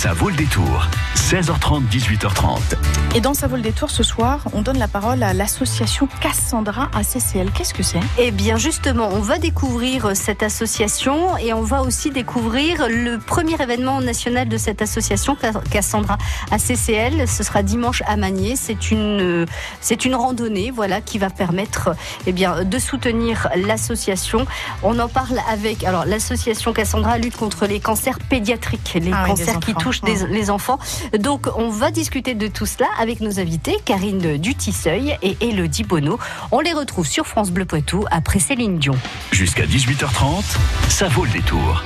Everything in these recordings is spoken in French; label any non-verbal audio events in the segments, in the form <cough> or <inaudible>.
Ça vaut le détour. 16h30, 18h30. Et dans Ça vaut le détour ce soir, on donne la parole à l'association Cassandra ACCL. Qu'est-ce que c'est? Eh bien, justement, on va découvrir euh, cette association et on va aussi découvrir le premier événement national de cette association, Cassandra ACCL. Ce sera dimanche à Magné. C'est une, euh, c'est une randonnée, voilà, qui va permettre, euh, eh bien, de soutenir l'association. On en parle avec, alors, l'association Cassandra lutte contre les cancers pédiatriques, les ah cancers qui touchent Mhm. les enfants. Donc, on va discuter de tout cela avec nos invités, Karine Dutisseuil et Elodie Bonneau. On les retrouve sur France Bleu Poitou après Céline Dion. Jusqu'à 18h30, ça vaut le détour.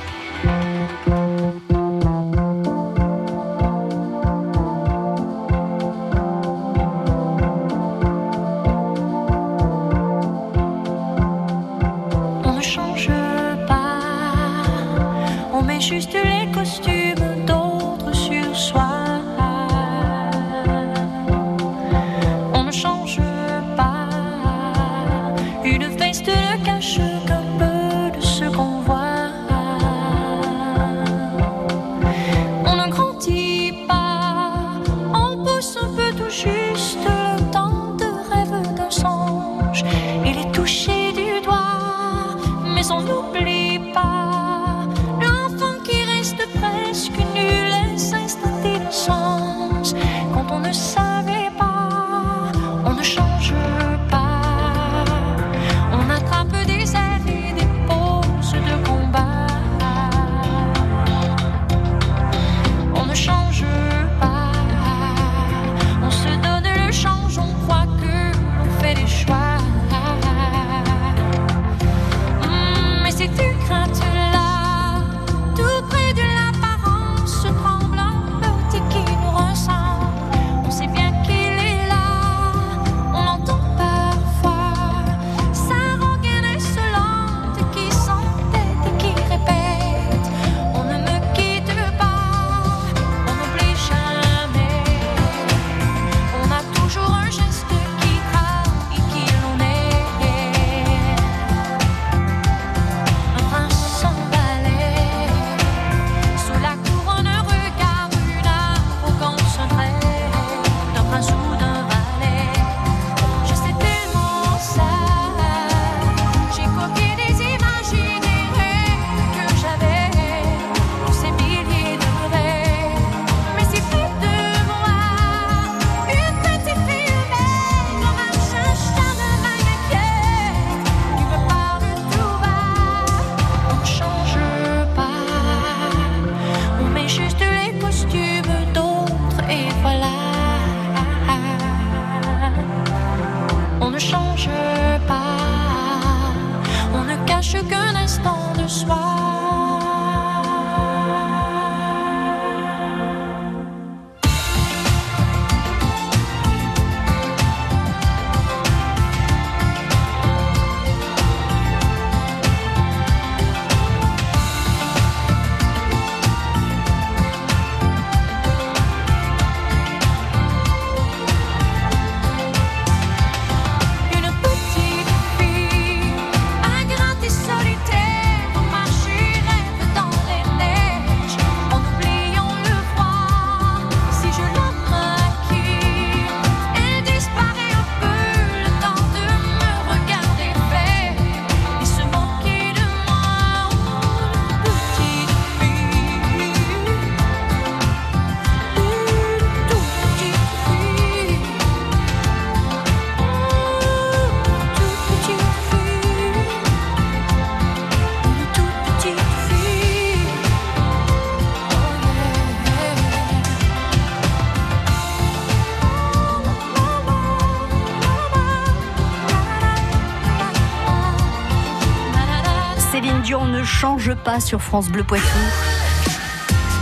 change pas sur France Bleu Poitou.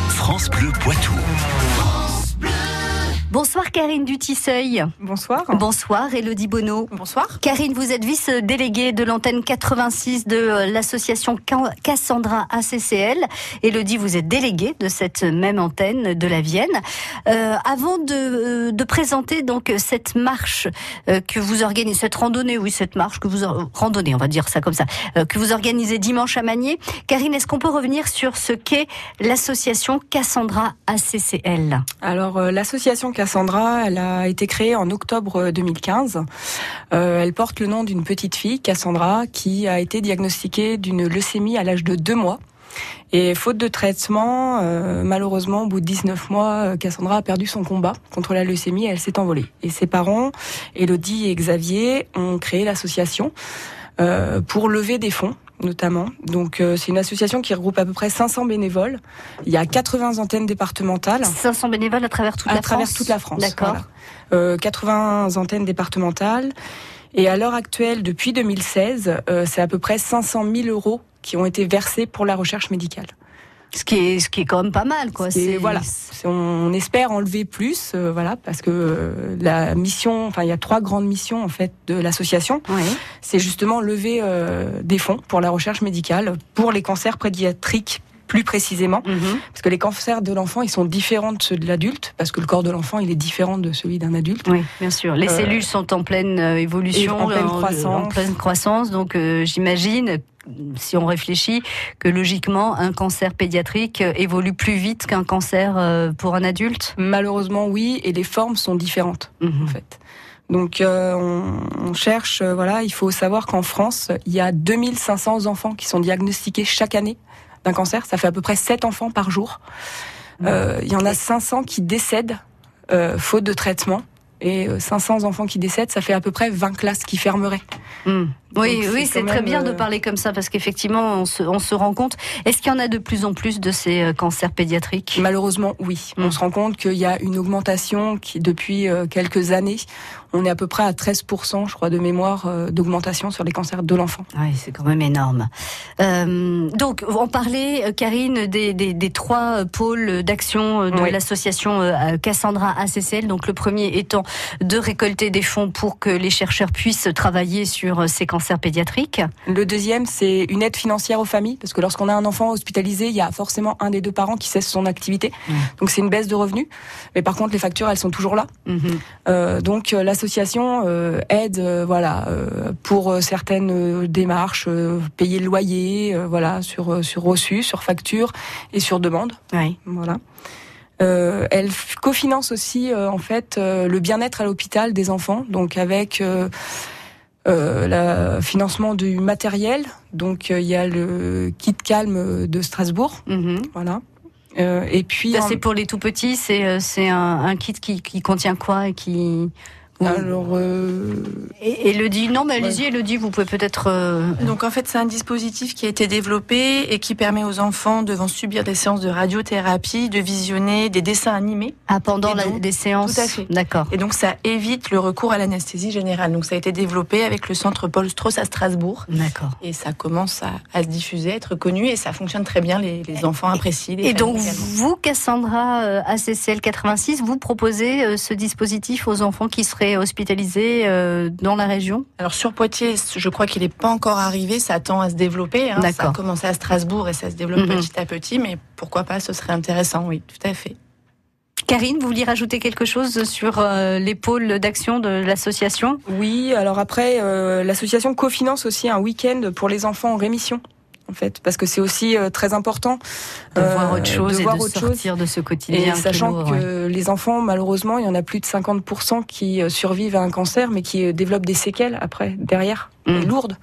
France Bleu Poitou. Bonsoir Karine Dutisseuil. Bonsoir. Bonsoir Elodie Bonneau. Bonsoir. Karine, vous êtes vice-déléguée de l'antenne 86 de euh, l'association Ca- Cassandra ACCL. Elodie, vous êtes déléguée de cette même antenne de la Vienne. Euh, avant de, euh, de présenter donc cette marche que vous organisez, cette randonnée, oui, cette marche que vous randonnée, on va dire ça comme ça, que vous organisez dimanche à Magné. Karine, est-ce qu'on peut revenir sur ce qu'est l'association Cassandra ACCL Alors l'association Cassandra, elle a été créée en octobre 2015. Euh, elle porte le nom d'une petite fille, Cassandra, qui a été diagnostiquée d'une leucémie à l'âge de deux mois. Et faute de traitement, euh, malheureusement, au bout de 19 mois, euh, Cassandra a perdu son combat contre la leucémie et elle s'est envolée. Et ses parents, Elodie et Xavier, ont créé l'association euh, pour lever des fonds notamment. Donc euh, c'est une association qui regroupe à peu près 500 bénévoles. Il y a 80 antennes départementales 500 bénévoles à travers toute à la travers France toute la France. D'accord. voilà. Euh, 80 antennes départementales. Et à l'heure actuelle, depuis 2016, euh, c'est à peu près 500 000 euros qui ont été versés pour la recherche médicale. Ce qui est, ce qui est quand même pas mal, quoi. Et voilà, C'est- on espère enlever plus, euh, voilà, parce que euh, la mission, enfin il y a trois grandes missions en fait de l'association, Oui. c'est justement lever euh, des fonds pour la recherche médicale, pour les cancers pédiatriques plus précisément. Mhm. Parce que les cancers de l'enfant, ils sont différents de ceux de l'adulte, parce que le corps de l'enfant, il est différent de celui d'un adulte. Oui, bien sûr. Les Euh, cellules sont en pleine euh, évolution, en pleine croissance. en pleine croissance. Donc, euh, j'imagine, si on réfléchit, que logiquement, un cancer pédiatrique évolue plus vite qu'un cancer pour un adulte? Malheureusement, oui, et les formes sont différentes, Mhm. en fait. Donc, euh, on, on cherche, euh, voilà, il faut savoir qu'en France, il y a 2500 enfants qui sont diagnostiqués chaque année d'un cancer. Ça fait à peu près 7 enfants par jour. Euh, il y en a 500 qui décèdent euh, faute de traitement. Et euh, 500 enfants qui décèdent, ça fait à peu près 20 classes qui fermeraient. Mm. Oui, Donc, oui, c'est très bien de euh, parler comme ça parce qu'effectivement, on se, on se rend compte. Est-ce qu'il y en a de plus en plus de ces euh, cancers pédiatriques? Malheureusement, oui. Mm. On se rend compte qu'il y a une augmentation qui, depuis euh, quelques années, on est à peu près à 13%, je crois, de mémoire euh, d'augmentation sur les cancers de l'enfant. Oui, c'est quand même énorme. Euh, donc, on parlait, euh, Karine, des, des, des trois euh, pôles d'action de Oui. l'association Cassandra ACCL. Donc, le premier étant de récolter des fonds pour que les chercheurs puissent travailler sur ces cancers pédiatriques. Le deuxième, c'est une aide financière aux familles, parce que lorsqu'on a un enfant hospitalisé, il y a forcément un des deux parents qui cesse son activité. Donc c'est une baisse de revenus. Mais par contre, les factures, elles sont toujours là. Mhm. Euh, donc euh, l'association euh, aide, euh, voilà, euh, pour certaines démarches, payer le loyer, voilà, sur sur reçu, sur facture et sur demande. Oui. Voilà. Euh, elle cofinance aussi euh, en fait euh, le bien-être à l'hôpital des enfants, donc avec le financement du matériel. Donc il y a le kit calme de Strasbourg, Mhm. voilà. Et puis en- c'est pour les tout petits. C'est c'est un, un kit qui, qui contient quoi et qui. Alors euh, Et, et le dit non, mais allez-y, le dit. Vous pouvez peut-être. euh, Donc en fait, c'est un dispositif qui a été développé et qui permet aux enfants devant subir des séances de radiothérapie de visionner des dessins animés. Ah, pendant la- des séances. tout à fait. D'accord. Et donc ça évite le recours à l'anesthésie générale. Donc ça a été développé avec le centre Paul Strauss à Strasbourg. D'accord. Et ça commence à, à se diffuser, à être connu et ça fonctionne très bien. Les, les enfants apprécient. les Et donc, également. vous, Cassandra, euh, ACCL 86, vous proposez euh, ce dispositif aux enfants qui seraient hospitalisés euh, dans la région Alors sur Poitiers, je crois qu'il n'est pas encore arrivé, ça tend à se développer. hein. Ça a commencé à Strasbourg et ça se développe Mhm. petit à petit, mais pourquoi pas, ce serait intéressant, oui, tout à fait. Karine, vous vouliez rajouter quelque chose sur euh, les pôles d'action de l'association? Oui, alors après euh, l'association cofinance aussi un week-end pour les enfants en rémission. En fait, parce que c'est aussi euh, très important De euh, voir autre chose de et voir de autre chose. sortir de ce quotidien. Et sachant lourd, que ouais. les enfants, malheureusement, il y en a plus de 50% qui euh, survivent à un cancer, mais qui développent des séquelles après, derrière, Mm. et lourdes.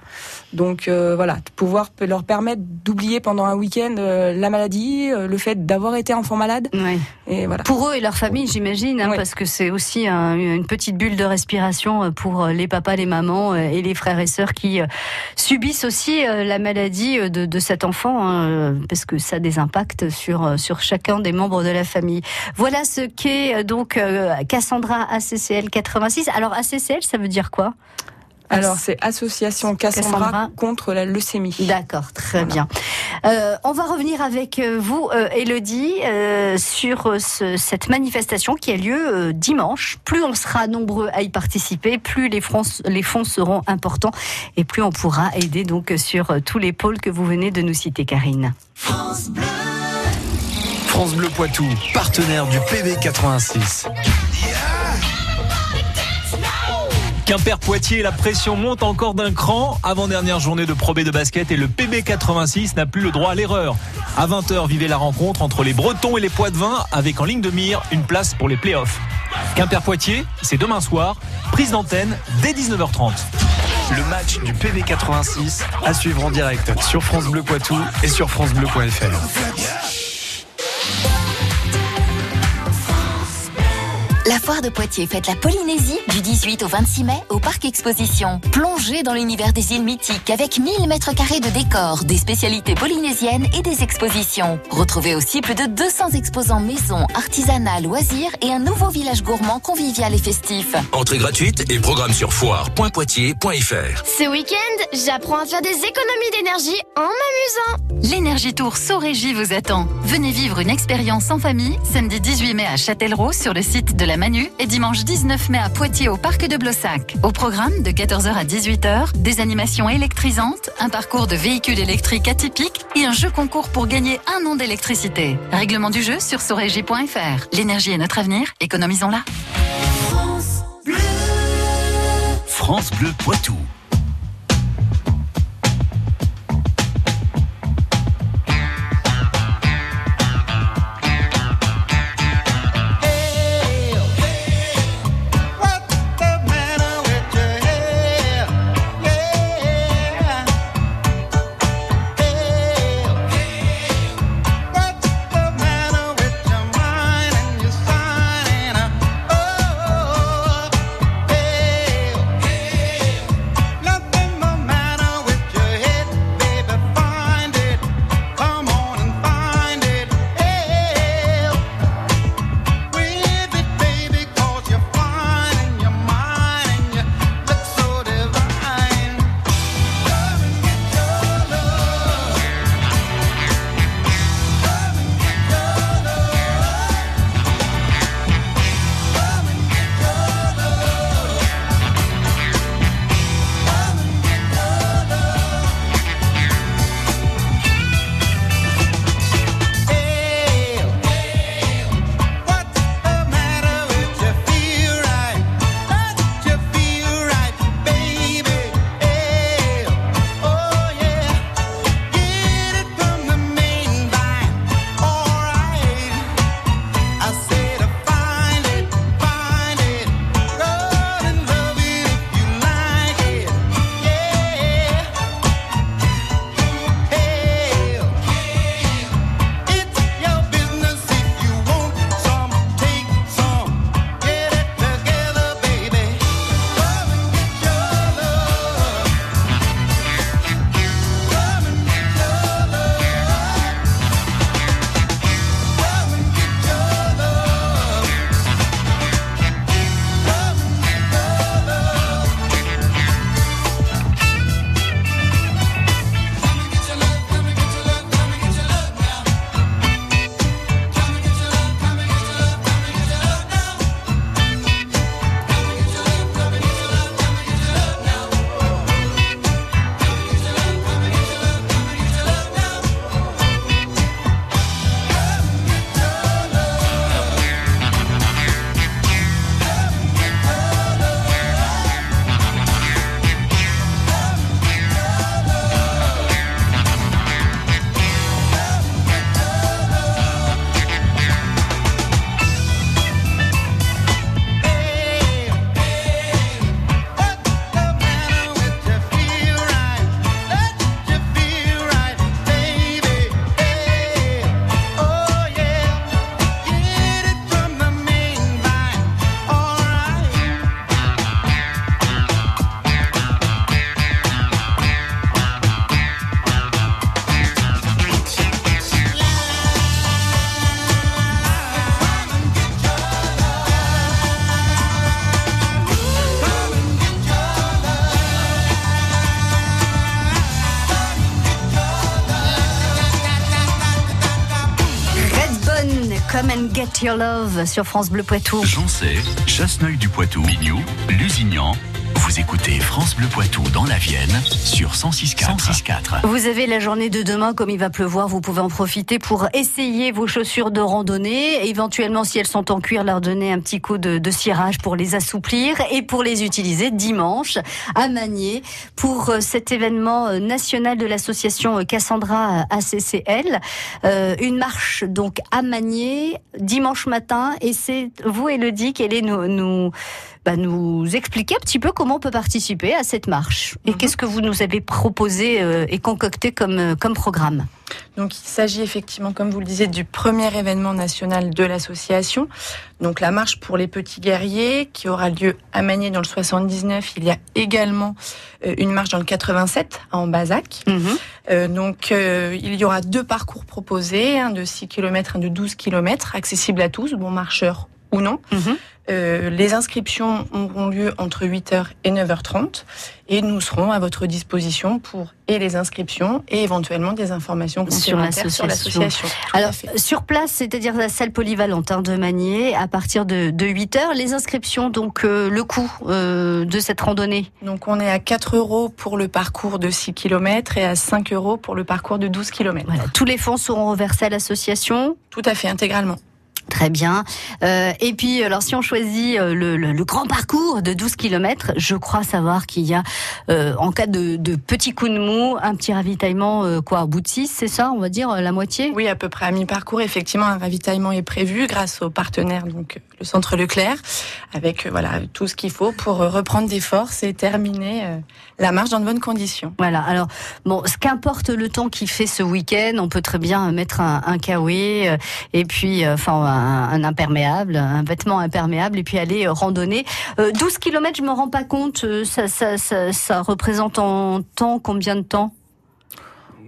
Donc euh, voilà, de pouvoir leur permettre d'oublier pendant un week-end euh, la maladie, euh, le fait d'avoir été enfant malade, Ouais. et voilà. Pour eux et leur famille, j'imagine, hein, parce que c'est aussi un- une petite bulle de respiration pour les papas, les mamans et les frères et sœurs qui subissent aussi la maladie de, de cet enfant, hein, parce que ça a des impacts sur, sur chacun des membres de la famille. Voilà ce qu'est donc Cassandra ACCL 86. Alors ACCL, ça veut dire quoi? Alors, c'est Association Cassandra, Cassandra. contre la leucémie. D'accord, très bien. Euh, on va revenir avec euh, vous, euh, Elodie, euh, sur ce- cette manifestation qui a lieu euh, dimanche. Plus on sera nombreux à y participer, plus les fonds, les fonds seront importants et plus on pourra aider donc sur tous les pôles que vous venez de nous citer, Karine. France Bleu Poitou, partenaire du PB86. Quimper-Poitiers, la pression monte encore d'un cran. Avant-dernière journée de Pro de basket et le PB86 n'a plus le droit à l'erreur. À 20h, vivez la rencontre entre les Bretons et les Poitevins avec en ligne de mire une place pour les playoffs. Quimper-Poitiers, c'est demain soir. Prise d'antenne dès 19h30. Le match du PB86 à suivre en direct sur France Bleu Poitou et sur francebleu.fr. La foire de Poitiers fête la Polynésie du 18 au 26 mai au parc exposition. Plongez dans l'univers des îles mythiques avec 1000 mètres carrés de décors, des spécialités polynésiennes et des expositions. Retrouvez aussi plus de 200 exposants maison, artisanat, loisirs et un nouveau village gourmand convivial et festif. Entrée gratuite et programme sur foire.poitiers.fr. Ce week-end, j'apprends à faire des économies d'énergie en m'amusant. L'Énergie Tour Sorégie vous attend. Venez vivre une expérience en famille samedi 18 mai à Châtellerault sur le site de la Manu et dimanche 19 mai à Poitiers au parc de Blossac. Au programme de 14h à 18h, des animations électrisantes, un parcours de véhicules électriques atypiques et un jeu concours pour gagner un an d'électricité. Règlement du jeu sur sorégie.fr. L'énergie est notre avenir, économisons-la. France Bleu Poitou. Your Love sur France Bleu Poitou. J'en sais, Chasseneuil du Poitou, Bignou, Lusignan. Vous écoutez France Bleu Poitou dans la Vienne sur 106.4. 106.4. Vous avez la journée de demain, comme il va pleuvoir, vous pouvez en profiter pour essayer vos chaussures de randonnée. Éventuellement, si elles sont en cuir, leur donner un petit coup de, de cirage pour les assouplir et pour les utiliser dimanche à Magné pour euh, cet événement euh, national de l'association euh, Cassandra ACCL. Euh, une marche donc à Magné dimanche matin et c'est vous, Elodie, qui allez nous, nous, bah, nous expliquer un petit peu comment on peut participer à cette marche et qu'est-ce que vous nous avez proposé euh, et concocté comme, euh, comme programme. Donc il s'agit effectivement, comme vous le disiez, du premier événement national de l'association. Donc la marche pour les petits guerriers qui aura lieu à Magné dans le 79. Il y a également euh, une marche dans le 87 à Ambazac. Euh, donc euh, il y aura deux parcours proposés, un de 6 km, un de 12 km, accessibles à tous, bon marcheurs ou non. Euh, les inscriptions auront lieu entre 8h et 9h30 et nous serons à votre disposition pour et les inscriptions et éventuellement des informations complémentaires sur l'association. Alors, sur place, c'est-à-dire la salle polyvalente hein, de Magné, à partir de, de 8 heures, les inscriptions, donc euh, le coût euh, de cette randonnée Donc on est à 4 euros pour le parcours de 6 km et à 5 euros pour le parcours de 12 km. Voilà, tous les fonds seront reversés à l'association Tout à fait, intégralement. Très bien. Euh, et puis, alors, si on choisit euh, le, le- le grand parcours de 12 km, je crois savoir qu'il y a, euh, en cas de, de petit coup de mou, un petit ravitaillement, euh, quoi, au bout de 6, c'est ça, on va dire, euh, la moitié? Oui, à peu près à mi-parcours, effectivement, un ravitaillement est prévu grâce au partenaire, donc le centre Leclerc, avec euh, voilà tout ce qu'il faut pour reprendre des forces et terminer euh, la marche dans de bonnes conditions. Voilà. Alors, bon, ce qu'importe le temps qu'il fait ce week-end, on peut très bien mettre un, un kawaii euh, et puis, enfin, un, un imperméable, un vêtement imperméable et puis aller euh, randonner. Euh, 12 km, je me rends pas compte, euh, ça, ça, ça, ça représente en temps combien de temps?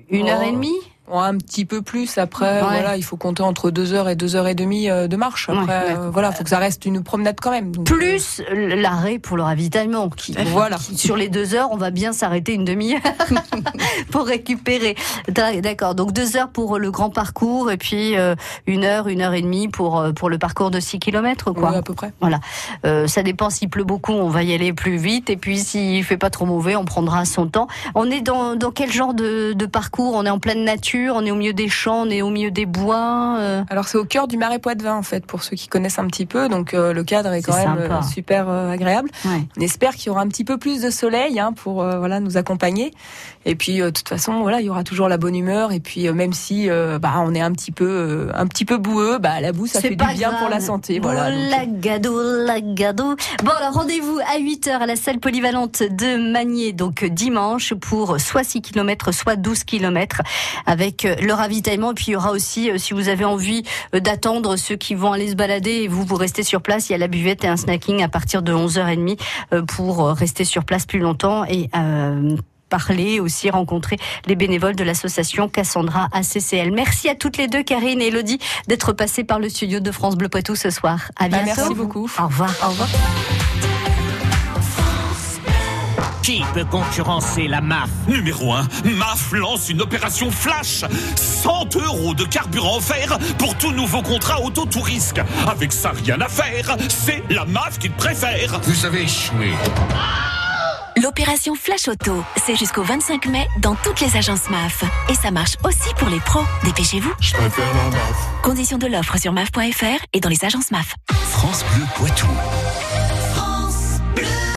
Une heure et demie? Ouais, un petit peu plus. Après, Ouais. voilà, il faut compter entre deux heures et deux heures et demie euh, de marche. Après, Ouais, euh, voilà, faut que ça reste une promenade quand même. Donc, Plus l'arrêt pour le ravitaillement. Qui, <laughs> Voilà. qui, sur les deux heures, on va bien s'arrêter une demi-heure <laughs> pour récupérer. D'a- D'accord. Donc deux heures pour le grand parcours et puis euh, une heure, une heure et demie pour pour le parcours de 6 km, quoi. Oui, à peu près. Voilà. Euh, ça dépend s'il pleut beaucoup, on va y aller plus vite. Et puis s'il fait pas trop mauvais, on prendra son temps. On est dans, dans quel genre de, de parcours? On est en pleine nature, on est au milieu des champs, on est au milieu des bois. euh, Alors c'est au cœur du Marais Poitevin en fait, pour ceux qui connaissent un petit peu. Donc euh, le cadre est quand C'est même sympa. euh, super euh, agréable. Ouais. On espère qu'il y aura un petit peu plus de soleil hein, pour euh, voilà nous accompagner. Et puis de toute façon voilà, il y aura toujours la bonne humeur. Et puis même si bah on est un petit peu un petit peu boueux, bah la boue ça fait du bien grave. pour la santé. Voilà. donc, la gado, la gado. Bon, alors rendez-vous à 8h à la salle polyvalente de Magné, donc dimanche, pour soit 6 km, soit 12 km, avec euh, le ravitaillement. Et puis il y aura aussi, euh, si vous avez envie euh, d'attendre ceux qui vont aller se balader et vous, vous restez sur place, il y a la buvette et un snacking à partir de 11h30 euh, pour rester sur place plus longtemps et euh, parler aussi, rencontrer les bénévoles de l'association Cassandra ACCL. Merci à toutes les deux, Karine et Elodie, d'être passées par le studio de France Bleu Poitou ce soir. À bah, bientôt. merci beaucoup. Au revoir. Au revoir. Qui peut concurrencer la MAF Numéro 1, MAF lance une opération flash 100 euros de carburant offert pour tout nouveau contrat auto tout risque. Avec ça, rien à faire. C'est la MAF qui te préfère. Vous avez échoué. L'opération Flash Auto, c'est jusqu'au 25 mai dans toutes les agences MAF. Et ça marche aussi pour les pros. Dépêchez-vous. Je préfère la MAF. Conditions de l'offre sur MAF.fr et dans les agences MAF. France Bleu Poitou.